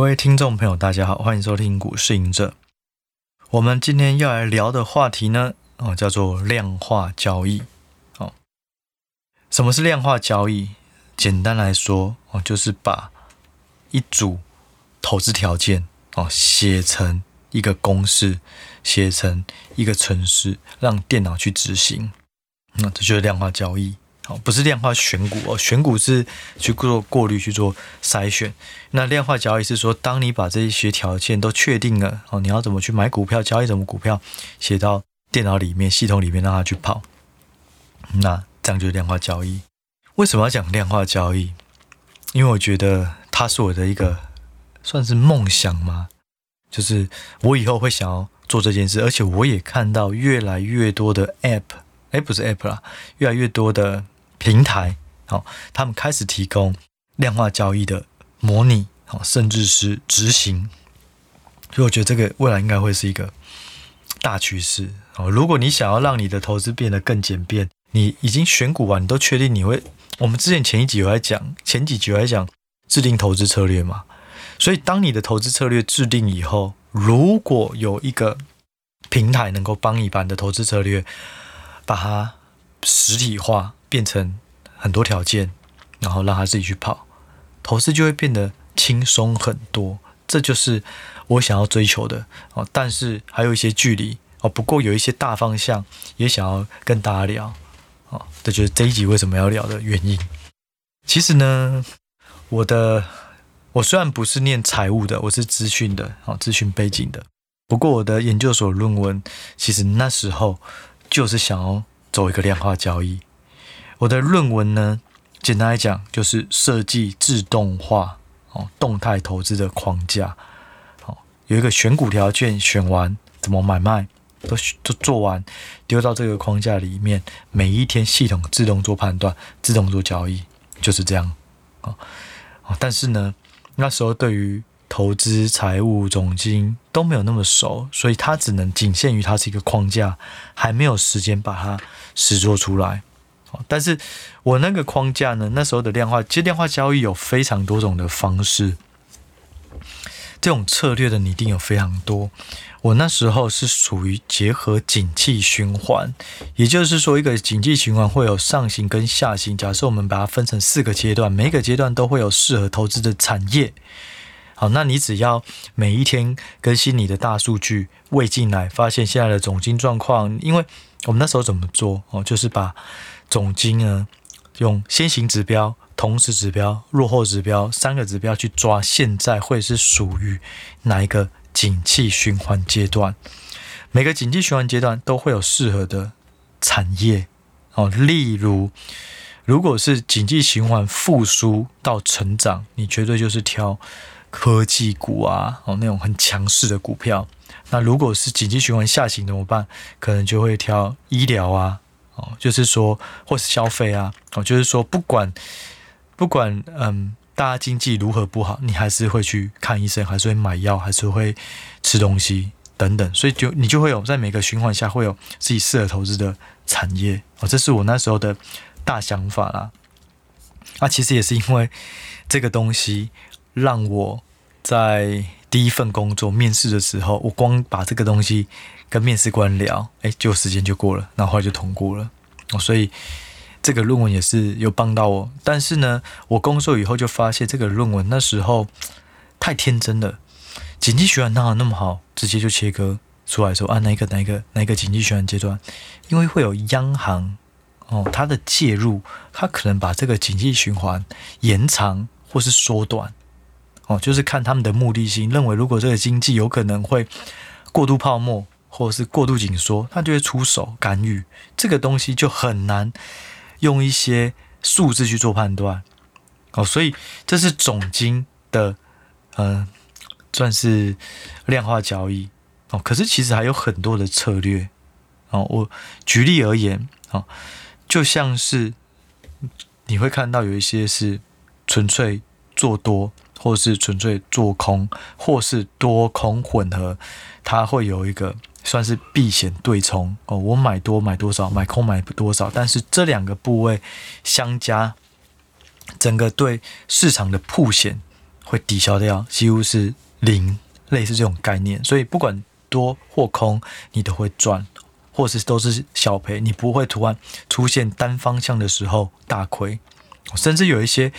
各位听众朋友，大家好，欢迎收听股市赢者。我们今天要来聊的话题呢，哦，叫做量化交易。哦，什么是量化交易？简单来说，哦，就是把一组投资条件，哦，写成一个公式，写成一个程式，让电脑去执行。那这就是量化交易。不是量化选股哦，选股是去做过滤、去做筛选。那量化交易是说，当你把这些条件都确定了哦，你要怎么去买股票、交易什么股票，写到电脑里面、系统里面让它去跑，那这样就是量化交易。为什么要讲量化交易？因为我觉得它是我的一个算是梦想嘛，就是我以后会想要做这件事，而且我也看到越来越多的 App，哎，不是 App 啦，越来越多的。平台，好，他们开始提供量化交易的模拟，好，甚至是执行。所以我觉得这个未来应该会是一个大趋势。哦，如果你想要让你的投资变得更简便，你已经选股完，你都确定你会。我们之前前一集有在讲，前几集有在讲制定投资策略嘛。所以当你的投资策略制定以后，如果有一个平台能够帮你把你的投资策略把它实体化。变成很多条件，然后让他自己去跑，投资就会变得轻松很多。这就是我想要追求的哦。但是还有一些距离哦。不过有一些大方向也想要跟大家聊哦。这就是这一集为什么要聊的原因。其实呢，我的我虽然不是念财务的，我是资讯的哦，资讯背景的。不过我的研究所论文其实那时候就是想要走一个量化交易。我的论文呢，简单来讲就是设计自动化哦，动态投资的框架，哦，有一个选股条件，选完怎么买卖都都做完，丢到这个框架里面，每一天系统自动做判断，自动做交易，就是这样哦。哦但是呢，那时候对于投资、财务、总经都没有那么熟，所以它只能仅限于它是一个框架，还没有时间把它实做出来。但是我那个框架呢，那时候的量化，其实量化交易有非常多种的方式，这种策略的拟定有非常多。我那时候是属于结合景气循环，也就是说，一个景气循环会有上行跟下行。假设我们把它分成四个阶段，每一个阶段都会有适合投资的产业。好，那你只要每一天更新你的大数据喂进来，发现现在的总金状况，因为我们那时候怎么做哦，就是把总经呢，用先行指标、同时指标、落后指标三个指标去抓，现在会是属于哪一个景气循环阶段？每个景气循环阶段都会有适合的产业哦。例如，如果是景气循环复苏到成长，你绝对就是挑科技股啊，哦那种很强势的股票。那如果是景气循环下行怎么办？可能就会挑医疗啊。哦，就是说，或是消费啊，哦，就是说，不管不管，嗯，大家经济如何不好，你还是会去看医生，还是会买药，还是会吃东西等等，所以就你就会有在每个循环下会有自己适合投资的产业哦，这是我那时候的大想法啦。那、其实也是因为这个东西，让我在第一份工作面试的时候，我光把这个东西。跟面试官聊，哎，就时间就过了，然后后来就通过了，哦，所以这个论文也是有帮到我。但是呢，我工作以后就发现这个论文那时候 太天真了，景气循环哪有那么好，直接就切割出来说啊，哪一个哪一个哪一个景气循环阶段，因为会有央行哦，它的介入，它可能把这个经济循环延长或是缩短，哦，就是看他们的目的性，认为如果这个经济有可能会过度泡沫。或者是过度紧缩，他就会出手干预，这个东西就很难用一些数字去做判断哦。所以这是总金的，呃，算是量化交易哦。可是其实还有很多的策略哦。我举例而言哦，就像是你会看到有一些是纯粹做多，或是纯粹做空，或是多空混合，它会有一个。算是避险对冲哦，我买多买多少，买空买多少，但是这两个部位相加，整个对市场的曝险会抵消掉，几乎是零，类似这种概念。所以不管多或空，你都会赚，或是都是小赔，你不会突然出现单方向的时候大亏。甚至有一些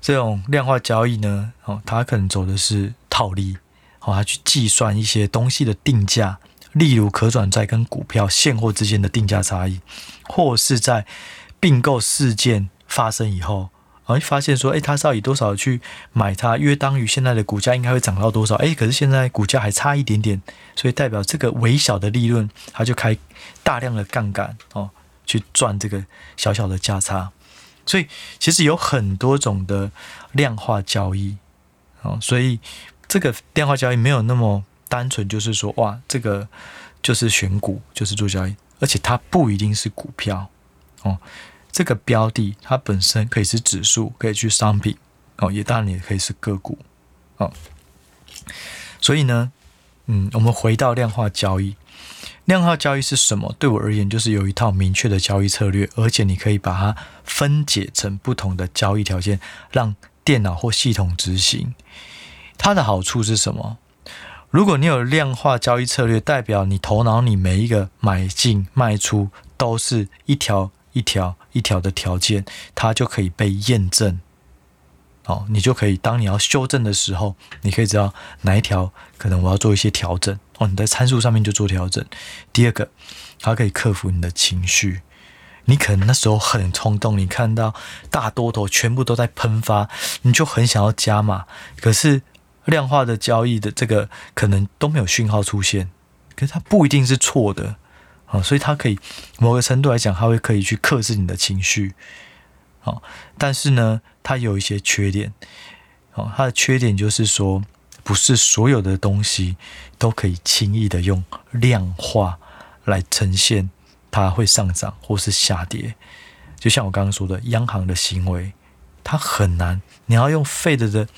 这种量化交易呢，哦，它可能走的是套利，哦，它去计算一些东西的定价。例如可转债跟股票现货之间的定价差异，或是在并购事件发生以后，啊，发现说，诶，他是要以多少去买它，约当于现在的股价应该会涨到多少？诶，可是现在股价还差一点点，所以代表这个微小的利润，他就开大量的杠杆哦，去赚这个小小的价差。所以其实有很多种的量化交易，哦，所以这个量化交易没有那么。单纯就是说，哇，这个就是选股，就是做交易，而且它不一定是股票哦。这个标的它本身可以是指数，可以去商品哦，也当然也可以是个股哦。所以呢，嗯，我们回到量化交易，量化交易是什么？对我而言，就是有一套明确的交易策略，而且你可以把它分解成不同的交易条件，让电脑或系统执行。它的好处是什么？如果你有量化交易策略，代表你头脑里每一个买进卖出都是一条一条一条的条件，它就可以被验证。哦，你就可以当你要修正的时候，你可以知道哪一条可能我要做一些调整。哦，你在参数上面就做调整。第二个，它可以克服你的情绪。你可能那时候很冲动，你看到大多头全部都在喷发，你就很想要加码，可是。量化的交易的这个可能都没有讯号出现，可是它不一定是错的啊，所以它可以某个程度来讲，它会可以去克制你的情绪，啊，但是呢，它有一些缺点，哦，它的缺点就是说，不是所有的东西都可以轻易的用量化来呈现，它会上涨或是下跌，就像我刚刚说的，央行的行为，它很难，你要用 Fed 的。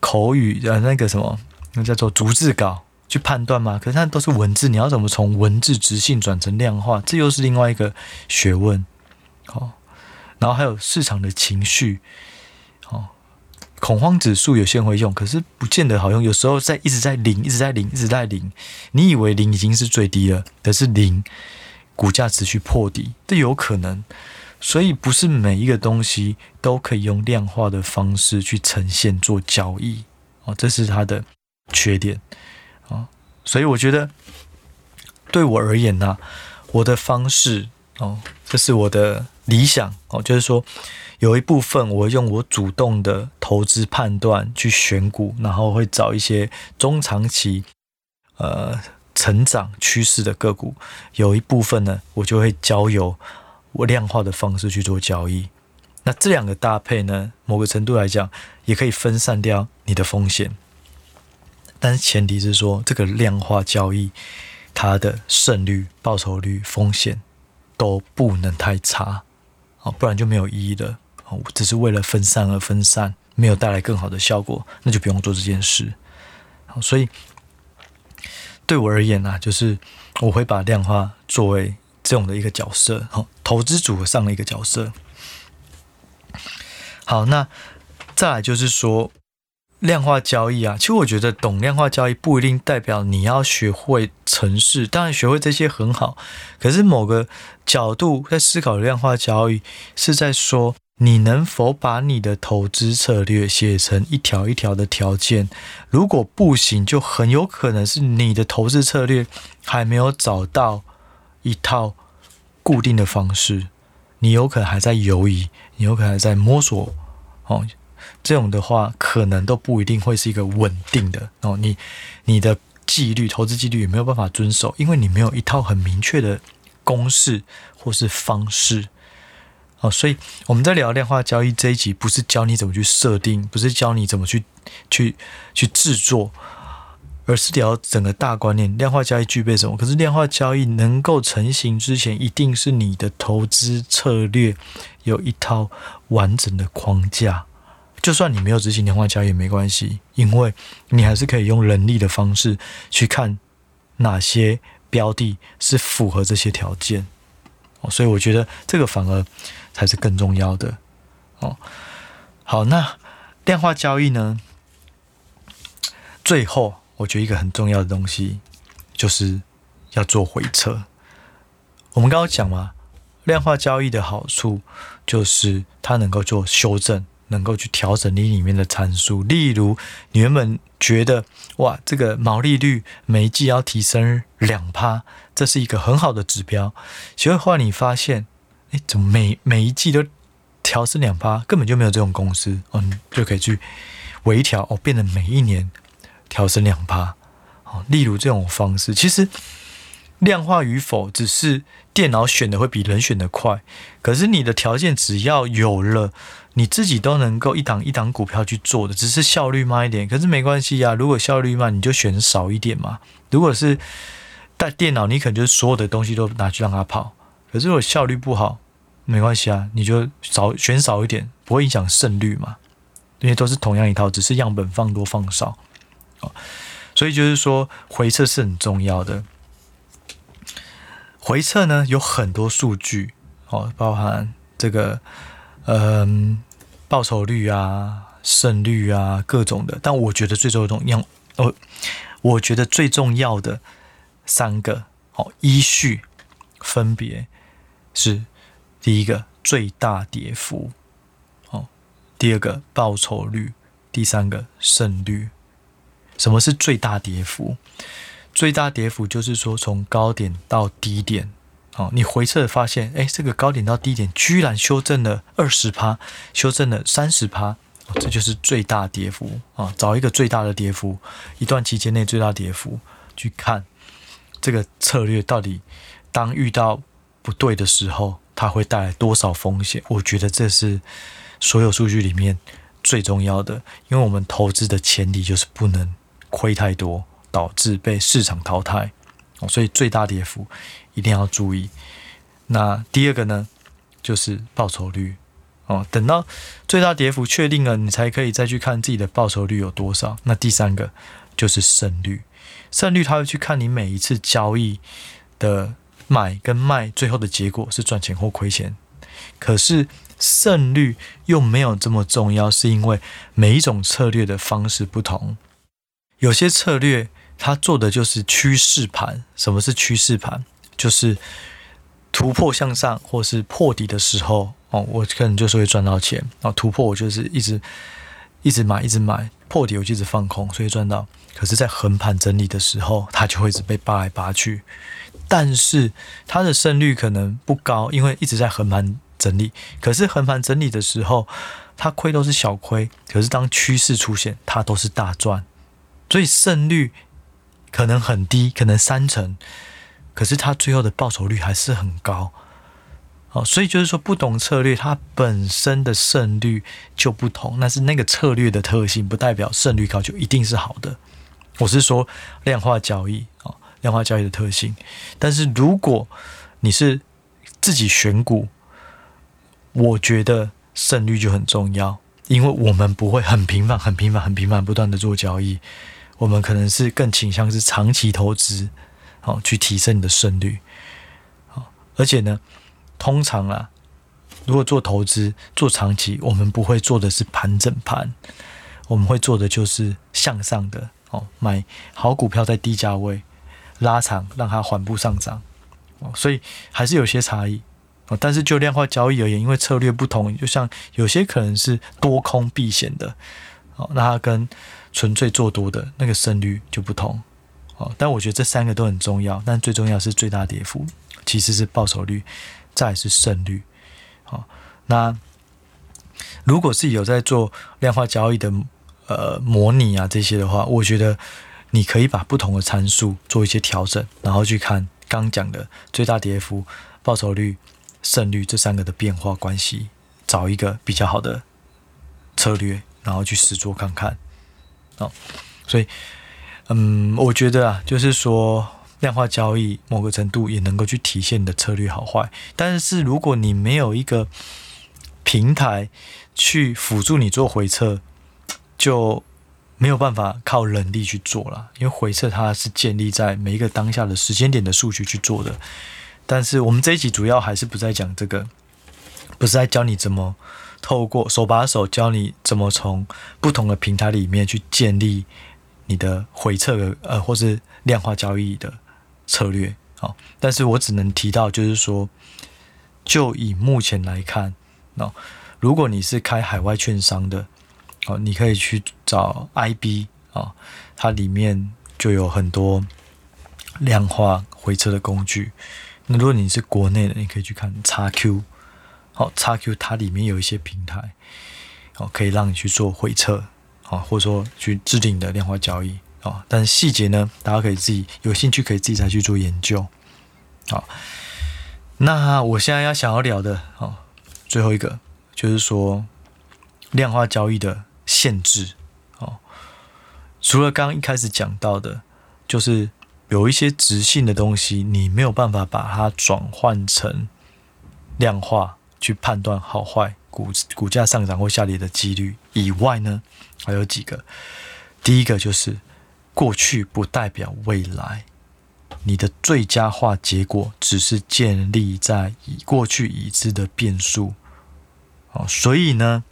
口语呃，那个什么，那叫做逐字稿去判断吗？可是它都是文字，你要怎么从文字直性转成量化？这又是另外一个学问。哦，然后还有市场的情绪，哦，恐慌指数有些人会用，可是不见得好用。有时候在一直在零，一直在零，一直在零。你以为零已经是最低了，可是零股价持续破底，这有可能。所以不是每一个东西都可以用量化的方式去呈现做交易哦，这是它的缺点啊。所以我觉得对我而言呢，我的方式哦，这是我的理想哦，就是说有一部分我用我主动的投资判断去选股，然后会找一些中长期呃成长趋势的个股，有一部分呢，我就会交由。我量化的方式去做交易，那这两个搭配呢，某个程度来讲，也可以分散掉你的风险。但是前提是说，这个量化交易它的胜率、报酬率、风险都不能太差，哦，不然就没有意义了。哦，只是为了分散而分散，没有带来更好的效果，那就不用做这件事。所以对我而言呢，就是我会把量化作为。这种的一个角色，好，投资组合上的一个角色。好，那再来就是说量化交易啊，其实我觉得懂量化交易不一定代表你要学会程式，当然学会这些很好。可是某个角度在思考量化交易，是在说你能否把你的投资策略写成一条一条的条件。如果不行，就很有可能是你的投资策略还没有找到一套。固定的方式，你有可能还在犹疑，你有可能还在摸索，哦，这种的话可能都不一定会是一个稳定的哦。你你的纪律，投资纪律也没有办法遵守，因为你没有一套很明确的公式或是方式哦。所以我们在聊量化交易这一集，不是教你怎么去设定，不是教你怎么去去去制作。而是聊整个大观念，量化交易具备什么？可是量化交易能够成型之前，一定是你的投资策略有一套完整的框架。就算你没有执行量化交易也没关系，因为你还是可以用人力的方式去看哪些标的是符合这些条件。哦，所以我觉得这个反而才是更重要的。哦，好，那量化交易呢？最后，我觉得一个很重要的东西就是要做回撤。我们刚刚讲嘛，量化交易的好处就是它能够做修正，能够去调整你里面的参数。例如，你原本觉得哇，这个毛利率每一季要提升两趴，这是一个很好的指标。结果后来你发现，哎，怎么每每一季都调升两趴，根本就没有这种公司，嗯，就可以去微调哦，变得每一年调升两趴。哦，例如这种方式，其实量化与否只是电脑选的会比人选的快，可是你的条件只要有了。你自己都能够一档一档股票去做的，只是效率慢一点，可是没关系呀。如果效率慢，你就选少一点嘛。如果是带电脑，你可能就是所有的东西都拿去让它跑。可是如果效率不好，没关系啊，你就少选少一点，不会影响胜率嘛。因为都是同样一套，只是样本放多放少。所以就是说回测是很重要的。回测呢有很多数据哦，包含这个。嗯，报酬率啊，胜率啊，各种的。但我觉得最重要，哦，我觉得最重要的三个哦依序分别是：第一个最大跌幅，哦，第二个报酬率，第三个胜率。什么是最大跌幅？最大跌幅就是说从高点到低点。哦，你回测发现，哎，这个高点到低点居然修正了二十趴，修正了三十趴，这就是最大跌幅啊！找一个最大的跌幅，一段期间内最大跌幅，去看这个策略到底当遇到不对的时候，它会带来多少风险？我觉得这是所有数据里面最重要的，因为我们投资的前提就是不能亏太多，导致被市场淘汰。所以最大跌幅一定要注意。那第二个呢，就是报酬率哦。等到最大跌幅确定了，你才可以再去看自己的报酬率有多少。那第三个就是胜率，胜率它会去看你每一次交易的买跟卖，最后的结果是赚钱或亏钱。可是胜率又没有这么重要，是因为每一种策略的方式不同，有些策略。他做的就是趋势盘。什么是趋势盘？就是突破向上或是破底的时候，哦，我可能就是会赚到钱。啊，突破我就是一直一直买，一直买，破底我就一直放空，所以赚到。可是，在横盘整理的时候，它就会一直被扒来扒去。但是它的胜率可能不高，因为一直在横盘整理。可是横盘整理的时候，它亏都是小亏。可是当趋势出现，它都是大赚。所以胜率。可能很低，可能三成，可是它最后的报酬率还是很高，哦，所以就是说，不同策略它本身的胜率就不同，那是那个策略的特性，不代表胜率高就一定是好的。我是说量化交易啊，量化交易的特性。但是如果你是自己选股，我觉得胜率就很重要，因为我们不会很频繁、很频繁、很频繁不断的做交易。我们可能是更倾向是长期投资，好去提升你的胜率，好，而且呢，通常啊，如果做投资做长期，我们不会做的是盘整盘，我们会做的就是向上的，哦，买好股票在低价位拉长，让它缓步上涨，哦，所以还是有些差异，哦，但是就量化交易而言，因为策略不同，就像有些可能是多空避险的，哦，那它跟纯粹做多的那个胜率就不同，哦，但我觉得这三个都很重要，但最重要是最大跌幅，其实是报酬率，再是胜率，好，那如果是有在做量化交易的呃模拟啊这些的话，我觉得你可以把不同的参数做一些调整，然后去看刚讲的最大跌幅、报酬率、胜率这三个的变化关系，找一个比较好的策略，然后去实做看看。哦，所以，嗯，我觉得啊，就是说，量化交易某个程度也能够去体现你的策略好坏。但是，如果你没有一个平台去辅助你做回测，就没有办法靠人力去做了。因为回测它是建立在每一个当下的时间点的数据去做的。但是，我们这一集主要还是不再讲这个，不是在教你怎么。透过手把手教你怎么从不同的平台里面去建立你的回测的呃，或是量化交易的策略。好，但是我只能提到，就是说，就以目前来看，那如果你是开海外券商的，哦，你可以去找 IB 啊，它里面就有很多量化回测的工具。那如果你是国内的，你可以去看 XQ，好，XQ 它里面有一些平台，哦，可以让你去做回测，啊，或者说去制定的量化交易。啊，但细节呢，大家可以自己有兴趣，可以自己再去做研究。好，那我现在要想要聊的，哦，最后一个就是说量化交易的限制。哦，除了刚刚一开始讲到的，就是有一些直性的东西，你没有办法把它转换成量化去判断好坏、股股价上涨或下跌的几率以外呢，还有几个。第一个就是。过去不代表未来，你的最佳化结果只是建立在已过去已知的变数。哦，所以呢，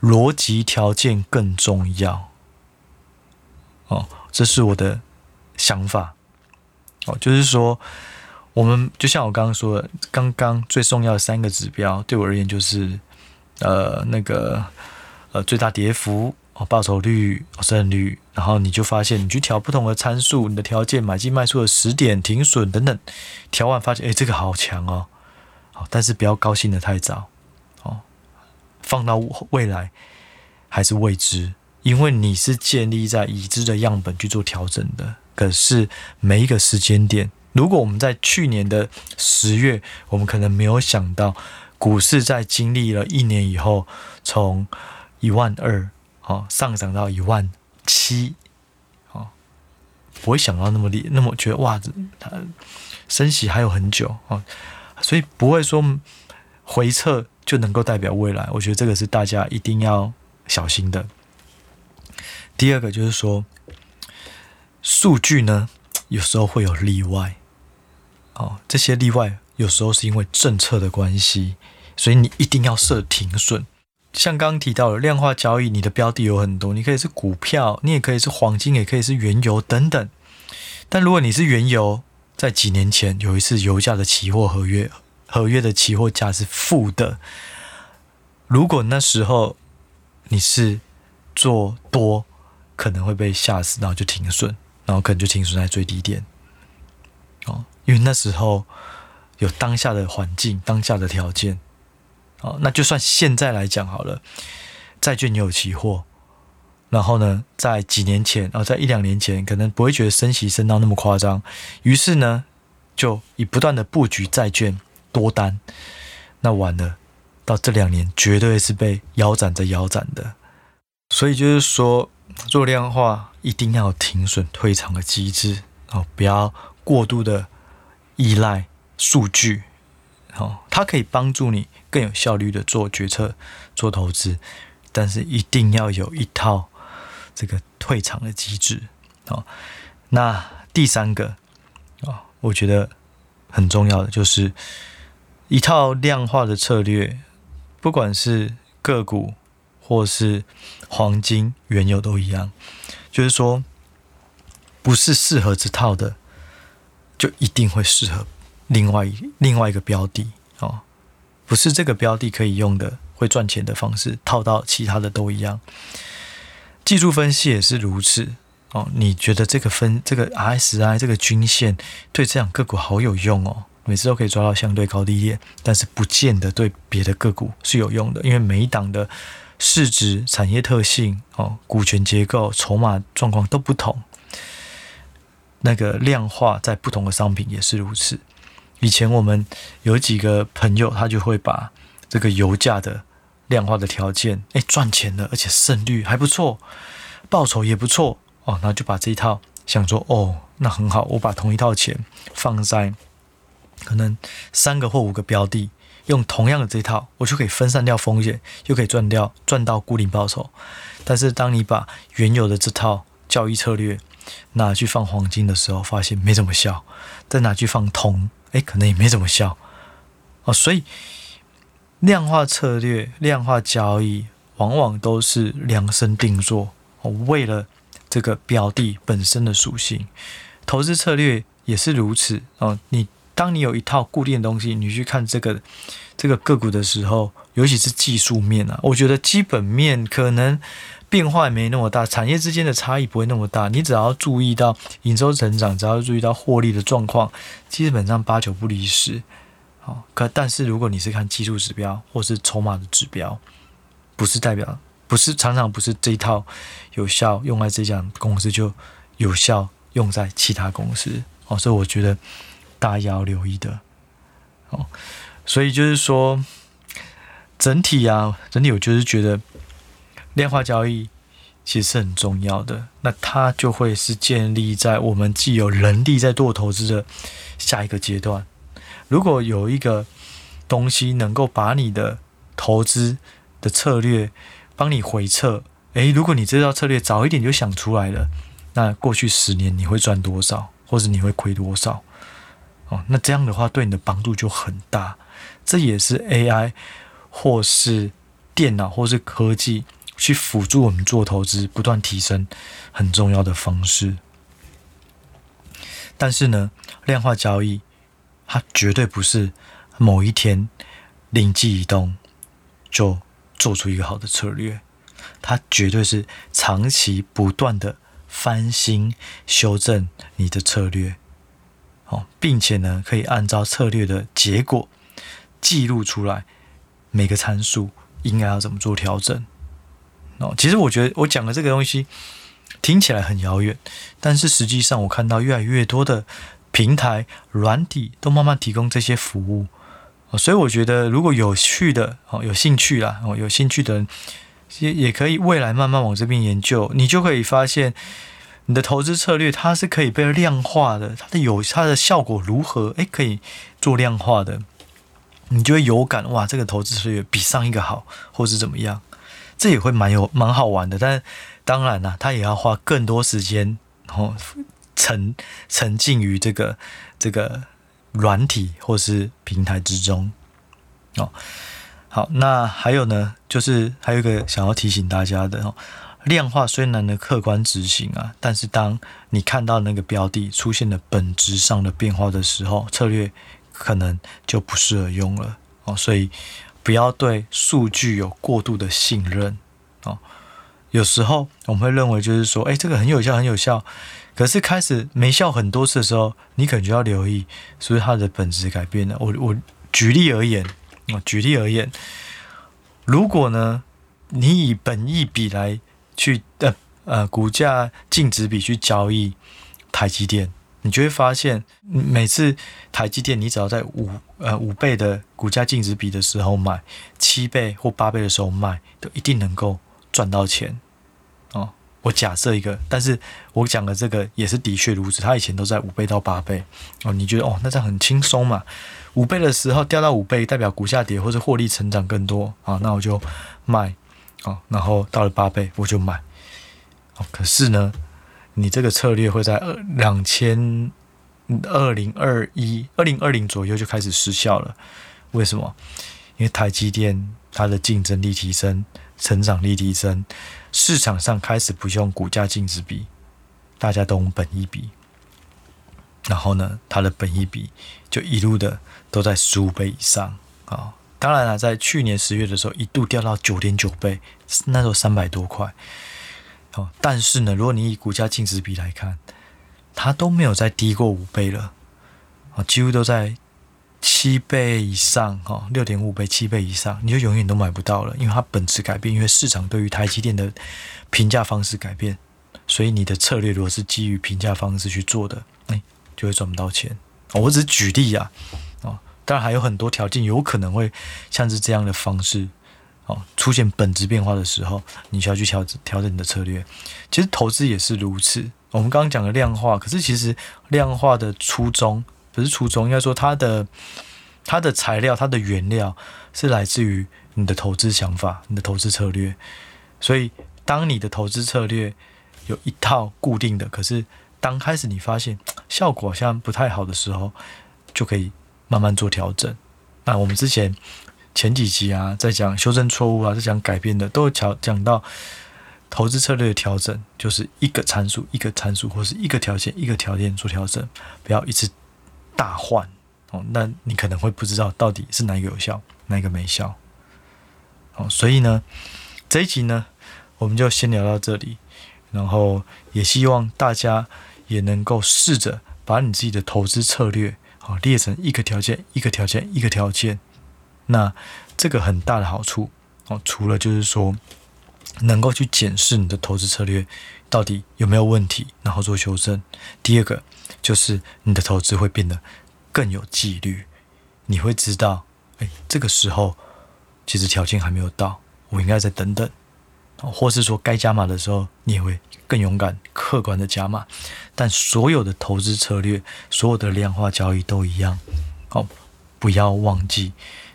逻辑条件更重要。哦，这是我的想法。哦，就是说，我们就像我刚刚说的，刚刚最重要的三个指标，对我而言就是，呃，那个，呃，最大跌幅。哦，报酬率、胜率，然后你就发现，你去调不同的参数，你的条件、买进卖出的时点、停损等等，调完发现，哎，这个好强哦，好，但是不要高兴得太早，哦，放到未来还是未知，因为你是建立在已知的样本去做调整的。可是每一个时间点，如果我们在去年的十月，我们可能没有想到，股市在经历了一年以后，从一万二。哦，上涨到一万七，哦，不会想到那么厉，那么觉得哇，它升息还有很久哦，所以不会说回撤就能够代表未来。我觉得这个是大家一定要小心的。第二个就是说，数据呢，有时候会有例外，哦，这些例外有时候是因为政策的关系，所以你一定要设停损。像刚刚提到的量化交易，你的标的有很多，你可以是股票，你也可以是黄金，也可以是原油等等。但如果你是原油，在几年前有一次油价的期货合约，合约的期货价是负的，如果那时候你是做多，可能会被吓死，然后就停损，然后可能就停损在最低点。因为那时候有当下的环境，当下的条件。哦，那就算现在来讲好了，债券也有期货，然后呢，在几年前啊，在一两年前，可能不会觉得升息升到那么夸张，于是呢，就以不断的布局债券多单，那完了，到这两年绝对是被腰斩着腰斩的，所以就是说，做量化一定要有停损退场的机制哦，不要过度的依赖数据。哦，它可以帮助你更有效率的做决策、做投资，但是一定要有一套这个退场的机制。哦，那第三个啊，我觉得很重要的就是一套量化的策略，不管是个股或是黄金、原油都一样，就是说不是适合这套的，就一定会适合。另外另外一个标的哦，不是这个标的可以用的会赚钱的方式套到其他的都一样。技术分析也是如此哦。你觉得这个分这个 RSI 这个均线对这两个股好有用哦，每次都可以抓到相对高低点，但是不见得对别的个股是有用的，因为每一档的市值、产业特性哦、股权结构、筹码状况都不同。那个量化在不同的商品也是如此。以前我们有几个朋友，他就会把这个油价的量化的条件，哎，赚钱了，而且胜率还不错，报酬也不错哦，那就把这一套想说，哦，那很好，我把同一套钱放在可能三个或五个标的，用同样的这一套，我就可以分散掉风险，又可以赚掉赚到固定报酬。但是当你把原有的这套交易策略拿去放黄金的时候，发现没怎么效，再拿去放铜。哎，可能也没怎么效哦，所以量化策略、量化交易往往都是量身定做哦，为了这个标的本身的属性，投资策略也是如此哦。你当你有一套固定的东西，你去看这个这个个股的时候，尤其是技术面啊，我觉得基本面可能变化也没那么大，产业之间的差异不会那么大。你只要注意到营收成长，只要注意到获利的状况，基本上八九不离十。好，可但是如果你是看技术指标或是筹码的指标，不是代表。不是常常不是这一套有效用在这家公司就有效用在其他公司哦，所以我觉得大家要留意的哦。所以就是说整体啊，整体我就是觉得量化交易其实是很重要的。那它就会是建立在我们既有人力在做投资的下一个阶段。如果有一个东西能够把你的投资的策略帮你回测，诶，如果你这套策略早一点就想出来了，那过去十年你会赚多少，或者你会亏多少？哦，那这样的话对你的帮助就很大。这也是 AI 或是电脑或是科技去辅助我们做投资不断提升很重要的方式。但是呢，量化交易它绝对不是某一天灵机一动就。做出一个好的策略，它绝对是长期不断的翻新、修正你的策略，哦，并且呢，可以按照策略的结果记录出来每个参数应该要怎么做调整。哦，其实我觉得我讲的这个东西听起来很遥远，但是实际上我看到越来越多的平台软体都慢慢提供这些服务。所以我觉得，如果有趣的哦，有兴趣啦哦，有兴趣的人也也可以未来慢慢往这边研究，你就可以发现你的投资策略它是可以被量化的，它的有它的效果如何？诶，可以做量化的，你就会有感哇，这个投资策略比上一个好，或是怎么样？这也会蛮有蛮好玩的。但当然啦，他也要花更多时间，然后沉沉浸于这个这个。软体或是平台之中，哦，好，那还有呢，就是还有一个想要提醒大家的哦，量化虽然能客观执行啊，但是当你看到那个标的出现了本质上的变化的时候，策略可能就不适合用了哦，所以不要对数据有过度的信任哦。有时候我们会认为就是说，哎，这个很有效，很有效。可是开始没效很多次的时候，你可能就要留意，是不是它的本质改变了。我我举例而言，啊，举例而言，如果呢，你以本益比来去呃呃股价净值比去交易台积电，你就会发现，每次台积电你只要在五呃五倍的股价净值比的时候买，七倍或八倍的时候卖，都一定能够赚到钱哦。我假设一个，但是我讲的这个也是的确如此。它以前都在五倍到八倍哦，你觉得哦，那这样很轻松嘛？五倍的时候掉到五倍，代表股价跌或者获利成长更多啊，那我就卖啊，然后到了八倍我就买。哦，可是呢，你这个策略会在二两千二零二一二零二零左右就开始失效了。为什么？因为台积电它的竞争力提升，成长力提升。市场上开始不用股价净值比，大家都用本益比，然后呢，它的本益比就一路的都在十五倍以上啊。当然了，在去年十月的时候，一度掉到九点九倍，那时候三百多块。哦，但是呢，如果你以股价净值比来看，它都没有再低过五倍了，啊，几乎都在。七倍以上，哈，六点五倍、七倍以上，你就永远都买不到了，因为它本质改变，因为市场对于台积电的评价方式改变，所以你的策略如果是基于评价方式去做的，哎，就会赚不到钱。我只是举例啊，哦，当然还有很多条件有可能会像是这样的方式，哦，出现本质变化的时候，你需要去调整调整你的策略。其实投资也是如此，我们刚刚讲的量化，可是其实量化的初衷。不是初衷，应该说它的它的材料、它的原料是来自于你的投资想法、你的投资策略。所以，当你的投资策略有一套固定的，可是当开始你发现效果好像不太好的时候，就可以慢慢做调整。那我们之前前几集啊，在讲修正错误啊，在讲改变的，都有讲讲到投资策略的调整就是一个参数一个参数，或是一个条件一个条件做调整，不要一直大换哦。那你可能会不知道到底是哪一个有效，哪一个没效。哦，所以呢，这一集呢，我们就先聊到这里，然后也希望大家也能够试着把你自己的投资策略哦列成一个条件一个条件一个条件。那这个很大的好处哦，除了就是说。能够去检视你的投资策略到底有没有问题，然后做修正。第二个就是你的投资会变得更有纪律，你会知道，哎，这个时候其实条件还没有到，我应该再等等，或是说该加码的时候，你也会更勇敢、客观的加码。但所有的投资策略，所有的量化交易都一样，哦，不要忘记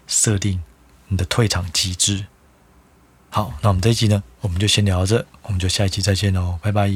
设定你的退场机制。好，那我们这一集呢，我们就先聊到这，我们就下一期再见喽，拜拜。